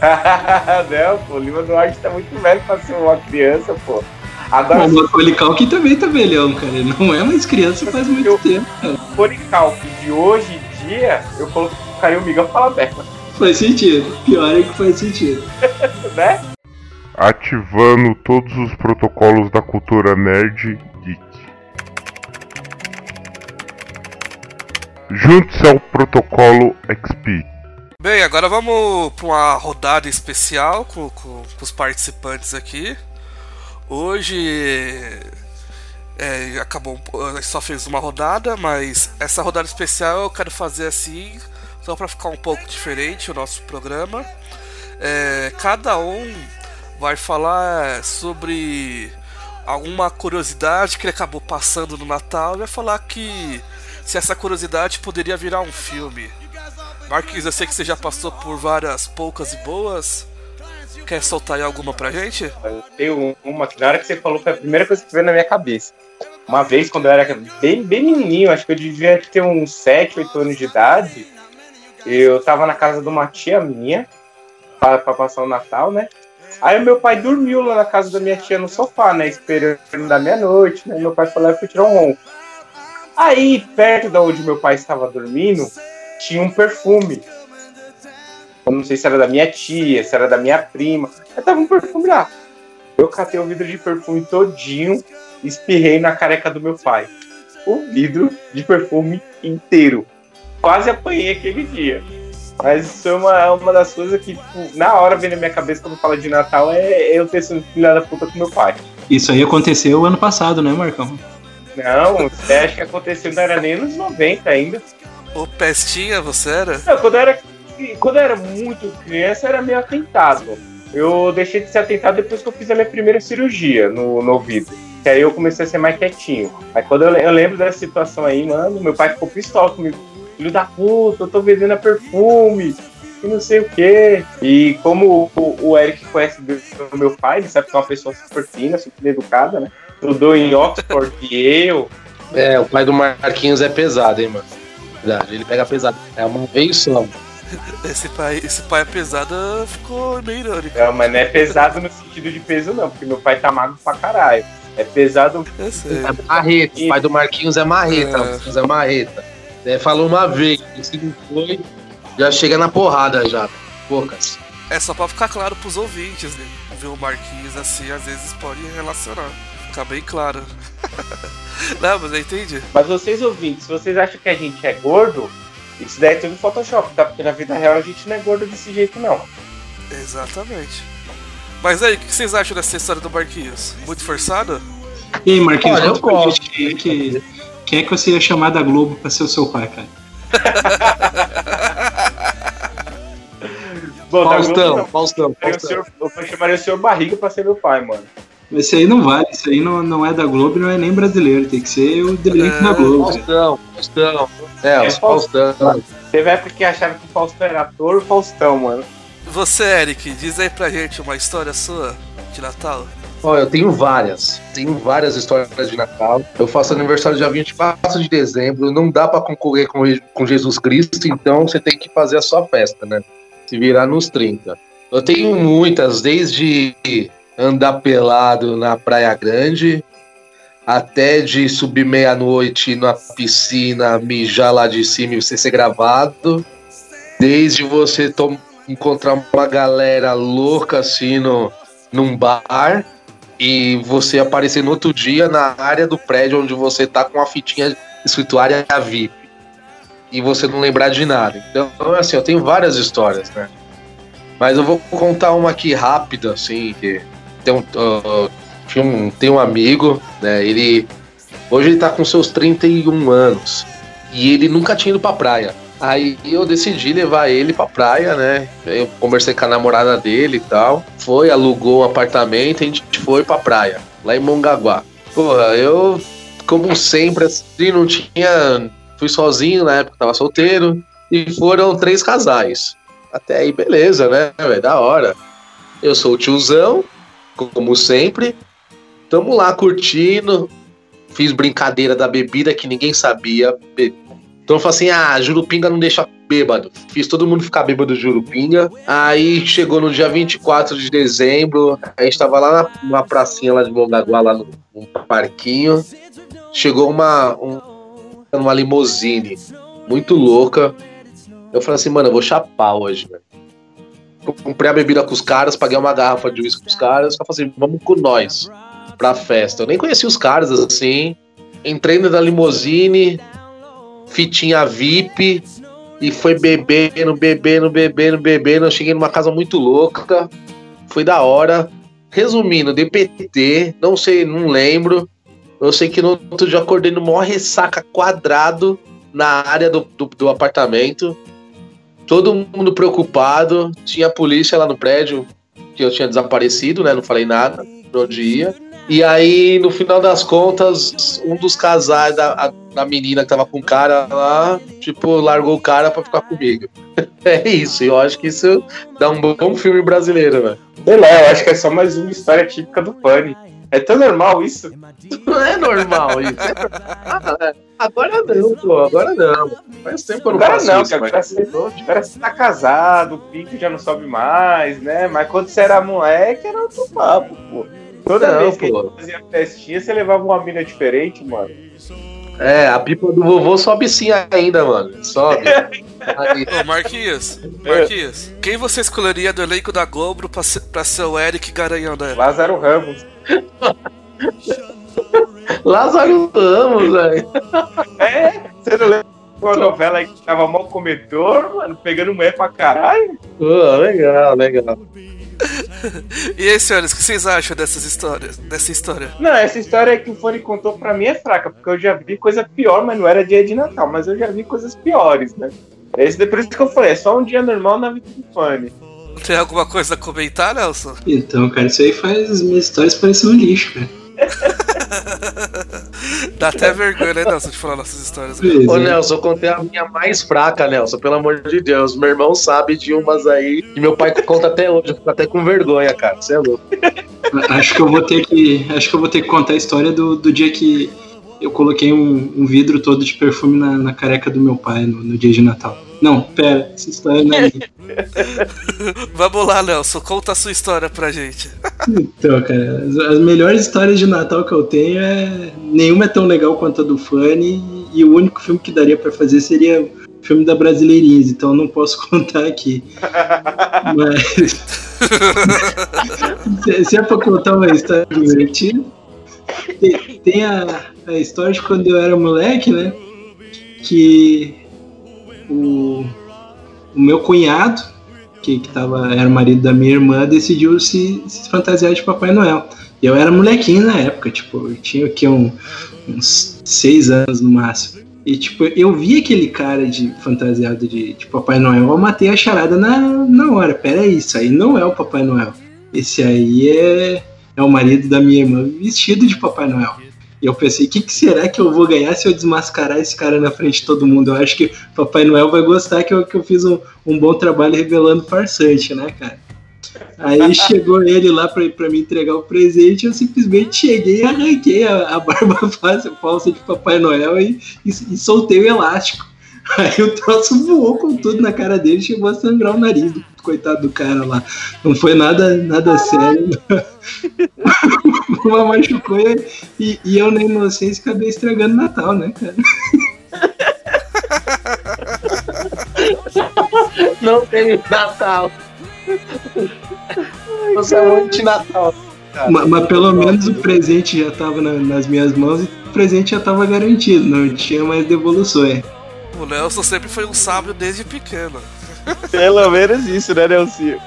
[LAUGHS] Não, pô, o Lima Duarte tá muito velho pra ser uma criança, pô. Agora, o Macaulay Culkin também tá velhão, cara. Ele não é mais criança faz muito Eu- tempo, cara. se for Calque de hoje em dia, eu colocaria o Miguel Falabella, Faz sentido. Pior é que faz sentido. [LAUGHS] né? Ativando todos os protocolos da cultura nerd geek. Junte-se ao protocolo XP. Bem, agora vamos para uma rodada especial com, com- com os participantes aqui. Hoje é, acabou, só fez uma rodada, mas essa rodada especial eu quero fazer assim, só para ficar um pouco diferente o nosso programa. É, cada um vai falar sobre alguma curiosidade que ele acabou passando no Natal e vai falar que se essa curiosidade poderia virar um filme. Marquinhos, eu sei que você já passou por várias poucas e boas. Quer soltar aí alguma pra gente? Eu tenho uma que na hora que você falou foi a primeira coisa que veio na minha cabeça. Uma vez, quando eu era bem, bem menininho, acho que eu devia ter uns 7, 8 anos de idade, eu tava na casa de uma tia minha, pra, pra passar o Natal, né? Aí meu pai dormiu lá na casa da minha tia no sofá, né? Esperando da meia-noite, né? Meu pai foi lá e foi tirar um ronco. Aí, perto da onde meu pai estava dormindo, tinha um perfume. Eu não sei se era da minha tia, se era da minha prima. Mas tava um perfume lá. Eu catei o vidro de perfume todinho, espirrei na careca do meu pai. O vidro de perfume inteiro. Quase apanhei aquele dia. Mas isso é uma, uma das coisas que, tipo, na hora vem na minha cabeça quando fala de Natal é eu ter sido filha da puta com meu pai. Isso aí aconteceu ano passado, né, Marcão? Não, você acha que aconteceu, não era nem nos 90 ainda. Ô, Pestinha, você era? Não, quando eu era, quando eu era muito criança, era meio atentado. eu deixei de ser atentado depois que eu fiz a minha primeira cirurgia no, no ouvido. Que aí eu comecei a ser mais quietinho. Aí quando eu, eu lembro dessa situação aí, mano, meu pai ficou pistola comigo. Filho da puta, eu tô vendendo perfume e não sei o quê. E como o, o Eric conhece o meu pai, ele sabe que é uma pessoa super fina, super educada, né? Estudou em Oxford e eu. É, o pai do Marquinhos é pesado, hein, mano. Verdade, ele pega pesado. É uma só. Esse pai, esse pai é pesado ficou meio irônico. Não, mas não é pesado no sentido de peso, não, porque meu pai tá magro pra caralho. É pesado. Eu sei. É marreta. O pai do Marquinhos é marreta. É. Marquinhos é marreta. É, falou uma vez, se não foi, já chega na porrada já. Poucas. É só pra ficar claro pros ouvintes, né? Ver o Marquinhos assim, às vezes pode relacionar. Ficar bem claro. [LAUGHS] Não, mas eu entendi. Mas vocês ouvintes, se vocês acham que a gente é gordo, isso daí é tudo Photoshop, tá? Porque na vida real a gente não é gordo desse jeito, não. Exatamente. Mas aí, o que vocês acham dessa história do Marquinhos? Muito forçada? E aí, Marquinhos, Olha, eu conta pra gosto. gente quem é que, quem é que você ia chamar da Globo pra ser o seu pai, cara? [LAUGHS] Bom, Globo, Faustão. Faustão, Eu chamaria o Faustão. senhor- Eu chamaria o senhor Barriga pra ser meu pai, mano. Esse aí não vale, isso aí não, não é da Globo e não é nem brasileiro, tem que ser o elenco da Globo. cara. Faustão, Faustão. É, É, os Faustão. Teve época que acharam que o Faustão era ator, Faustão, mano. Você, Eric, diz aí pra gente uma história sua de Natal. Ó, eu tenho várias. Tenho várias histórias de Natal. Eu faço aniversário dia 24 de dezembro. Não dá pra concorrer com, com Jesus Cristo, então você tem que fazer a sua festa, né? Se virar nos 30. Eu tenho muitas, desde andar pelado na Praia Grande, até de subir meia-noite na piscina, mijar lá de cima e você ser gravado. Desde você encontrar uma galera louca assim no, num bar e você aparecer no outro dia na área do prédio onde você tá com a fitinha escrito área VIP e você não lembrar de nada. Então, assim, eu tenho várias histórias, né? Mas eu vou contar uma aqui rápida, assim, que tem um, ah, tinha um, tem um amigo, né? Ele hoje ele tá com seus 31 anos e ele nunca tinha ido pra praia. Aí eu decidi levar ele pra praia, né? Eu conversei com a namorada dele e tal. Foi, alugou um apartamento e a gente foi pra praia, lá em Mongaguá. Porra, eu, como sempre, assim, não tinha. Fui sozinho na época, tava solteiro. E foram três casais. Até aí, beleza, né? velho? Da hora. Eu sou o tiozão, como sempre. Tamo lá curtindo. Fiz brincadeira da bebida que ninguém sabia. Então eu falei assim: ah, Jurupinga não deixa bêbado. Fiz todo mundo ficar bêbado de Jurupinga. Aí chegou no dia 24 de dezembro. A gente tava lá na, numa pracinha lá de Mongaguá, lá no, parquinho. Chegou uma, um, uma limousine muito louca. Eu falei assim, mano, eu vou chapar hoje, velho. Comprei a bebida com os caras, paguei uma garrafa de uísque com os caras. Eu falei assim, vamos com nós pra festa. Eu nem conhecia os caras assim. Entrei da limousine, fitinha VIP, e foi bebendo, bebendo, bebendo, bebendo. Eu cheguei numa casa muito louca. Foi da hora. Resumindo, DPT, não sei, não lembro. Eu sei que no outro dia acordei no maior ressaca quadrado na área do, do, do apartamento. Todo mundo preocupado. Tinha polícia lá no prédio que eu tinha desaparecido, né? Não falei nada pra onde ia. E aí, no final das contas, um dos casais da, a- da menina que tava com o cara lá, tipo, largou o cara pra ficar comigo. [LAUGHS] É isso, eu acho que isso dá um bom filme brasileiro, velho. Sei lá, eu acho que é só mais uma história típica do Funny. É tão normal isso? Não é normal isso. [LAUGHS] É. Ah, é. Agora não, pô, agora não. Faz tempo que eu não Agora faço não, isso, que mas- agora você, tá casado, o pinto já não sobe mais, né? Mas quando você era moleque, era outro papo, pô. Toda Não, vez que pô. a gente fazia festinha, você levava uma mina diferente, mano. É, a pipa do vovô sobe sim ainda, mano. Sobe. [LAUGHS] Ô, Marquinhos, Marquinhos, quem você escolheria do elenco da Globo pra ser, pra ser o Eric Garanhão dela? Lázaro Ramos. [LAUGHS] Lázaro Ramos, velho. É, você não lembra uma novela aí que tava mal comedor, mano, pegando mulher pra caralho? Pô, legal, legal. [LAUGHS] E aí, senhores, o que vocês acham dessas histórias? Dessa história? Não, essa história que o Fone contou pra mim é fraca, porque eu já vi coisa pior, mas não era dia de Natal, mas eu já vi coisas piores, né? Esse, por isso que eu falei, é só um dia normal na vida do Fone. Tem alguma coisa a comentar, Nelson? Então, cara, isso aí faz as minhas histórias parecerem um lixo, cara. [LAUGHS] Dá até vergonha, né, Nelson, de falar nossas histórias. Pois Ô é. Nelson, eu contei a minha mais fraca, Nelson, pelo amor de Deus. Meu irmão sabe de umas aí que meu pai conta até hoje. Eu fico até com vergonha, cara. Você é louco. Acho que eu vou ter que. Acho que eu vou ter que contar a história do, do dia que eu coloquei um, um vidro todo de perfume na, na careca do meu pai no, no dia de Natal. Não, pera, essa história não é minha. [LAUGHS] Vamos lá, Nelson, conta a sua história pra gente. Então, cara, as, melhores histórias de Natal que eu tenho é. Nenhuma é tão legal quanto a do Fanny, e o único filme que daria pra fazer seria o filme da Brasileirinhas, então eu não posso [LAUGHS] contar aqui. Mas. [LAUGHS] se, é pra contar uma história divertida, tem a, a história de quando eu era moleque, né? Que o, o meu cunhado, que, que tava, era o marido da minha irmã, decidiu se, se fantasiar de Papai Noel. E eu era molequinho na época, tipo, eu tinha aqui um, uns seis anos no máximo. E tipo, eu vi aquele cara de fantasiado de, de Papai Noel, eu matei a charada na, na hora. Pera aí, isso aí não é o Papai Noel. Esse aí é, é o marido da minha irmã vestido de Papai Noel. E eu pensei, o que, que será que eu vou ganhar se eu desmascarar esse cara na frente de todo mundo? Eu acho que Papai Noel vai gostar que eu, que eu fiz um, um bom trabalho revelando farsante, né, cara? Aí [LAUGHS] chegou ele lá pra, pra me entregar o presente, eu simplesmente cheguei e arranquei a, a barba [LAUGHS] falsa, falsa de Papai Noel e, e, e soltei o elástico. [LAUGHS] Aí o troço voou com tudo na cara dele, chegou a sangrar o nariz do coitado do cara lá. Não foi nada, nada sério. [LAUGHS] Uma machucou e, e eu na inocência acabei estragando Natal, né, cara? [LAUGHS] Não tem Natal. Você é muito de Natal. Mas, mas pelo menos o presente já tava na- nas minhas mãos e o presente já tava garantido, não tinha mais devoluções. O Nelson sempre foi um sábio desde pequeno. Pelo menos isso, né, Nelson?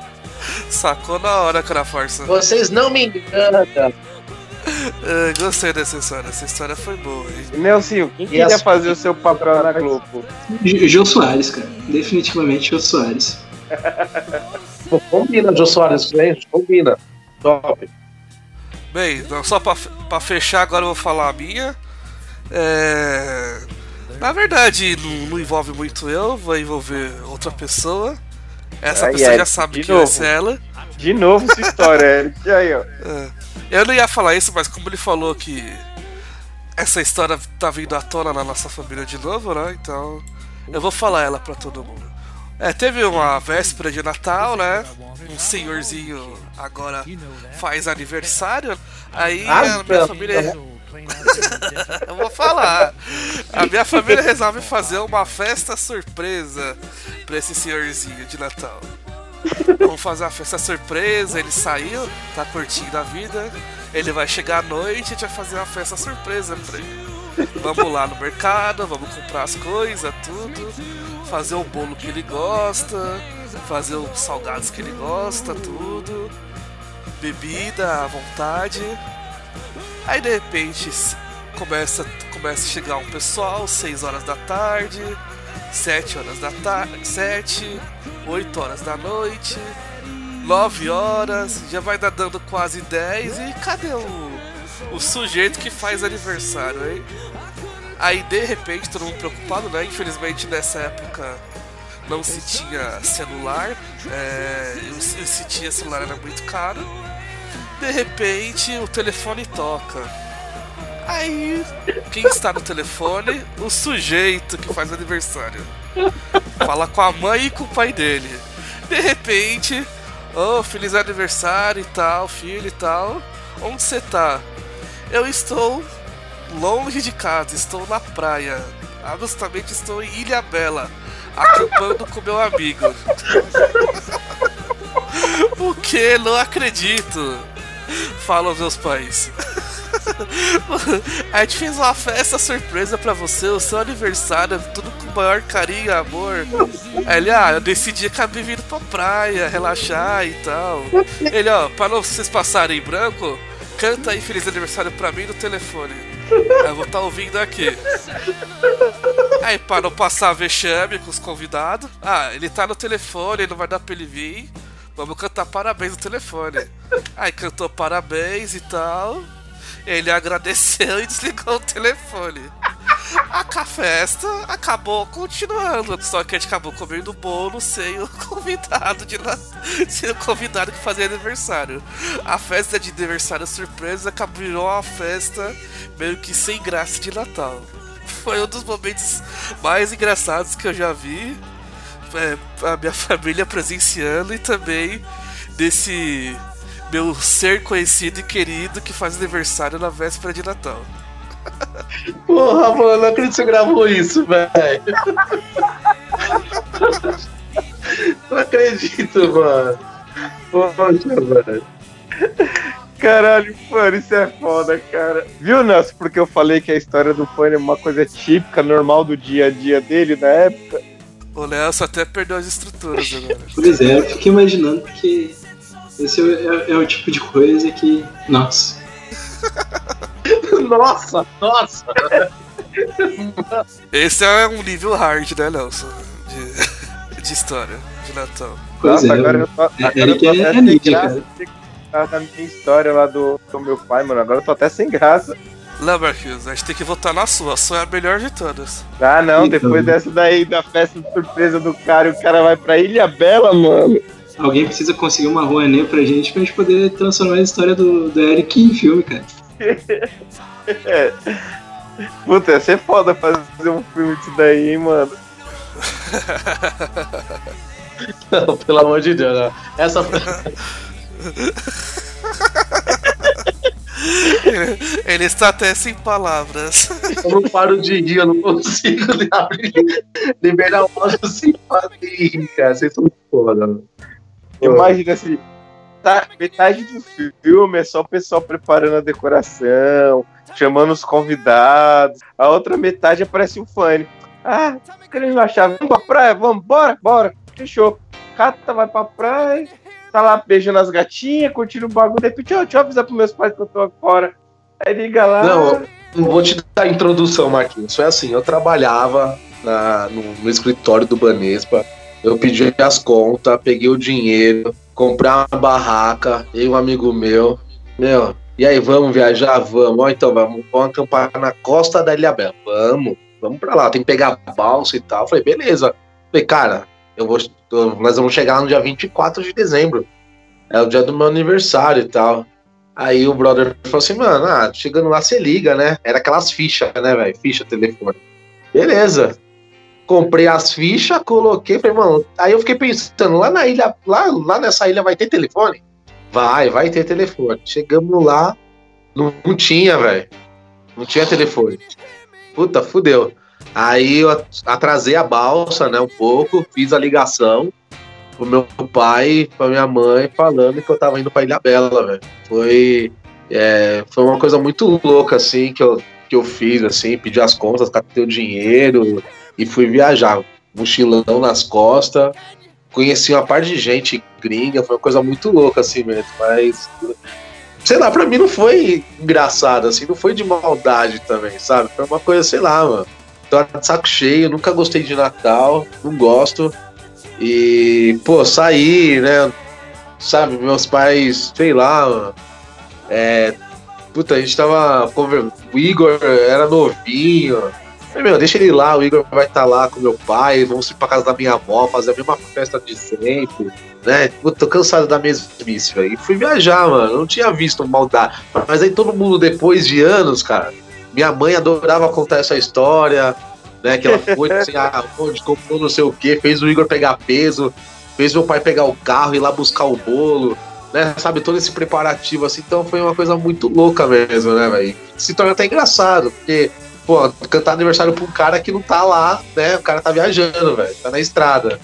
Sacou na hora era farsa. Vocês não me enganam. É, gostei dessa história, essa história foi boa, hein? Nelson, quem queria as- fazer o seu papel na Globo? Jô Soares, cara. Definitivamente Jô Soares. [LAUGHS] Pô, Combina, Jô Soares, gente. Combina. Top. Bem, então, só pra, pra fechar, agora eu vou falar a minha. É... Na verdade, não, não envolve muito eu, vai envolver outra pessoa. Essa Ai, pessoa ai, já sabe que vai novo. ser ela. De novo essa história, [LAUGHS] Eric. E aí, ó. É. Eu não ia falar isso, mas como ele falou que essa história tá vindo à tona na nossa família de novo, né? Então eu vou falar ela pra todo mundo. É, teve uma véspera de Natal, né? Um senhorzinho agora faz aniversário. Aí a minha família. [LAUGHS] Eu vou falar. A minha família resolve fazer uma festa surpresa pra esse senhorzinho de Natal. Vamos fazer uma festa surpresa. Ele saiu, tá curtindo a vida. Ele vai chegar à noite e a gente vai fazer uma festa surpresa pra ele. Vamos lá no mercado, vamos comprar as coisas, tudo. Fazer o bolo que ele gosta, fazer os salgados que ele gosta, tudo. Bebida à vontade. Aí de repente começa, começa a chegar um pessoal, 6 horas da tarde, 7 horas da tarde, 7, 8 horas da noite, 9 horas, já vai dando quase 10 e cadê o, o sujeito que faz aniversário, hein? Aí de repente todo mundo preocupado, né? Infelizmente nessa época não se tinha celular, é, se tinha celular era muito caro. De repente o telefone toca. Aí, quem está no telefone? O sujeito que faz aniversário. Fala com a mãe e com o pai dele. De repente, oh, feliz aniversário e tal, filho e tal. Onde você tá? Eu estou longe de casa, estou na praia. Justamente estou em Ilha Bela, acampando com meu amigo. [LAUGHS] o que? Não acredito. Falam meus pais. [LAUGHS] A gente fez uma festa surpresa pra você, o seu aniversário, tudo com o maior carinho e amor. Ele, ah, eu decidi acabei vindo pra praia, relaxar e tal. Ele, ó, pra não vocês passarem em branco, canta aí feliz aniversário pra mim no telefone. Eu vou estar ouvindo aqui. Aí, pra não passar vexame com os convidados, ah, ele tá no telefone, não vai dar pra ele vir. vamos cantar parabéns no telefone. Aí cantou parabéns e tal. Ele agradeceu e desligou o telefone. A festa acabou continuando, só que a gente acabou comendo bolo sem o convidado de sem o convidado que fazia aniversário. A festa de aniversário surpresa acabou uma festa meio que sem graça de Natal. Foi um dos momentos mais engraçados que eu já vi. É, a minha família presenciando e também desse meu ser conhecido e querido que faz aniversário na véspera de Natal. Porra, mano, não acredito que você gravou isso, velho. [LAUGHS] Não acredito, mano. Poxa, velho. Caralho, mano, isso é foda, cara. Viu, Nelson, porque eu falei que a história do Fanny é uma coisa típica, normal do dia a dia dele na época? O Nelson até perdeu as estruturas agora. Pois é, eu fiquei imaginando porque esse é, é, é o tipo de coisa que. Nossa. [LAUGHS] nossa, nossa! [LAUGHS] Esse é um nível hard, né, Nelson? De, de história, de Natal. Pois Nossa, é, agora eu tô, agora é, eu tô é, até é sem graça. Na minha história lá do, do meu pai, mano. Agora eu tô até sem graça. Não, Marquinhos, a gente tem que votar na sua. A sua é a melhor de todas. Ah, não, Então. depois dessa daí, da festa de surpresa do cara, e o cara vai pra Ilha Bela, mano. Alguém precisa conseguir uma Rouanet pra gente pra gente poder transformar a história do, do Eric em filme, cara. [LAUGHS] É. Puta, ia ser foda fazer um filme disso daí, hein, mano. Não, pelo amor de Deus, né? Essa. Ele está até sem palavras. Eu não paro de rir, eu não consigo [LAUGHS] abrir, liberar o áudio sem parar de rir, cara. Vocês são foda, mano. Imagina assim, tá, metade do filme é só o pessoal preparando a decoração, chamando os convidados. A outra metade aparece o fã. Ah, querendo achar, vamos pra praia, vamos, bora, bora. Fechou. Cata vai pra praia, tá lá beijando as gatinhas, curtindo o bagulho. De repente, deixa eu avisar pros meus pais que eu tô fora. Aí liga lá. Não, não vou te dar a introdução, Marquinhos. Foi assim, eu trabalhava na- no, no escritório do Banespa, eu pedi as contas, peguei o dinheiro, comprei uma barraca, eu e um amigo meu. Meu, e aí, vamos viajar? Vamos. Ó, então, vamos, vamos acampar na costa da Ilha Bela. Vamos, vamos pra lá, tem que pegar balsa e tal. Falei, beleza. Falei, cara, eu vou, eu- nós vamos chegar no dia 24 de dezembro. É o dia do meu aniversário e tal. Aí o brother falou assim, mano, ah, chegando lá você liga, né? Era aquelas fichas, né, velho? Ficha telefone. Beleza. Comprei as fichas, coloquei, falei, mano. Aí eu fiquei pensando, lá na ilha, lá, lá nessa ilha vai ter telefone? Vai, vai ter telefone. Chegamos lá, não, tinha, velho. Não tinha telefone. Puta, fudeu. Aí eu atrasei a balsa, né, um pouco, fiz a ligação pro meu pai, pra minha mãe, falando que eu tava indo pra Ilha Bela, velho. Foi, é, foi uma coisa muito louca, assim, que eu, que eu fiz, assim, pedi as contas, catei o dinheiro e fui viajar. Mochilão nas costas, conheci uma parte de gente gringa, foi uma coisa muito louca, assim mesmo, mas. Sei lá, pra mim não foi engraçado, assim, não foi de maldade também, sabe? Foi uma coisa, sei lá, mano. Tô de saco cheio, nunca gostei de Natal, não gosto. E, pô, saí, né? Sabe, meus pais, sei lá, mano, é. Puta, a gente tava. O Igor era novinho. Falei, meu, deixa ele lá, o Igor vai estar lá com meu pai, vamos ir pra casa da minha avó, fazer a mesma festa de sempre, né? Puta, tô cansado da mesmice, velho. E fui viajar, mano. Não tinha visto maldade. Mas aí todo mundo, depois de anos, cara, minha mãe adorava contar essa história, né? Que ela foi [LAUGHS] assim, ah, onde comprou não sei o que, fez o Igor pegar peso, fez meu pai pegar o carro e ir lá buscar o bolo, né? Sabe, todo esse preparativo assim. Então foi uma coisa muito louca mesmo, né, velho? Se torna até engraçado, porque, pô, cantar aniversário pra um cara que não tá lá, né? O cara tá viajando, velho, tá na estrada.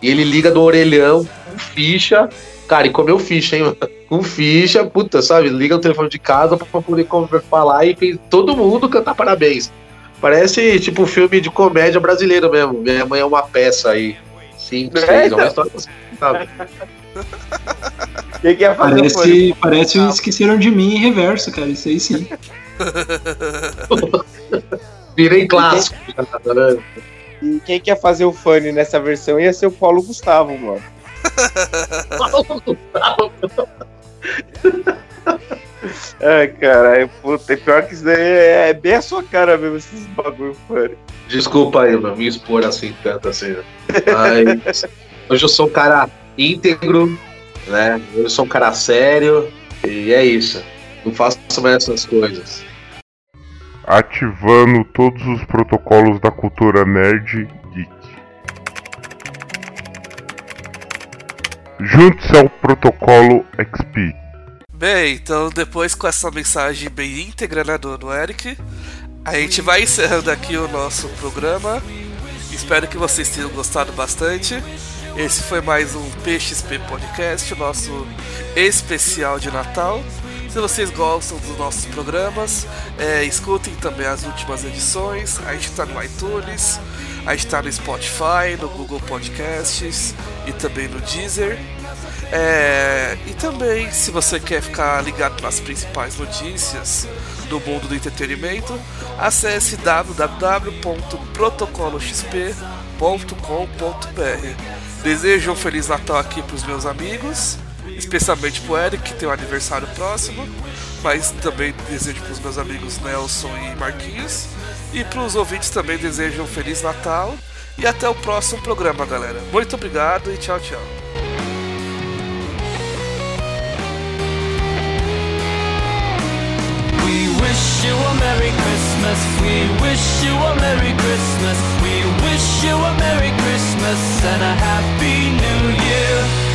E ele liga do orelhão com ficha. Cara, e comeu ficha, hein, mano? [LAUGHS] Com ficha, puta, sabe? Liga no telefone de casa pra poder falar e fez todo mundo cantar parabéns. Parece tipo filme de comédia brasileiro mesmo. Minha mãe é uma peça aí. Simples, É, é uma história assim, sabe? [LAUGHS] Quem que ia fazer o Fanny? Parece, parece o Esqueceram de Mim em reverso, cara. Isso aí sim. [LAUGHS] Virei clássico. né? E quem que ia fazer o Fanny nessa versão ia ser o Paulo Gustavo, mano. [LAUGHS] Ai, caralho, puta, é pior que isso daí é, é bem a sua cara mesmo, esses bagulho fora. Desculpa aí, meu, me expor assim tanto assim. Mas hoje eu sou um cara íntegro, né? Eu sou um cara sério e é isso. Não faço mais essas coisas. Ativando todos os protocolos da cultura nerd geek. Junte-se ao protocolo XP. Bem, então depois com essa mensagem bem íntegra né, do, do Eric, a gente vai encerrando aqui o nosso programa. Espero que vocês tenham gostado bastante. Esse foi mais um PXP Podcast, nosso especial de Natal. Se vocês gostam dos nossos programas, é, escutem também as últimas edições. A gente está no iTunes, a gente está no Spotify, no Google Podcasts e também no Deezer. É, e também, se você quer ficar ligado nas principais notícias do mundo do entretenimento, acesse www.protocoloxp.com.br. Desejo um Feliz Natal aqui para os meus amigos, especialmente para o Eric, que tem um aniversário próximo, mas também desejo para os meus amigos Nelson e Marquinhos. E para os ouvintes também desejo um Feliz Natal e até o próximo programa, galera. Muito obrigado e tchau, tchau. We wish you a Merry Christmas and a Happy New Year.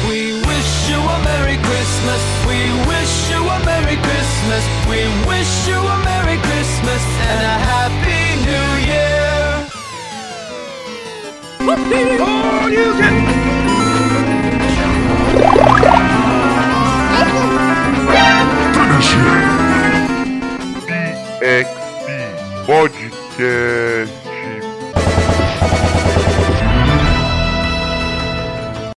We wish you a Merry Christmas. We wish you a Merry Christmas. We wish you a Merry Christmas and a Happy New Year. Oh, you can. PXP Podcast.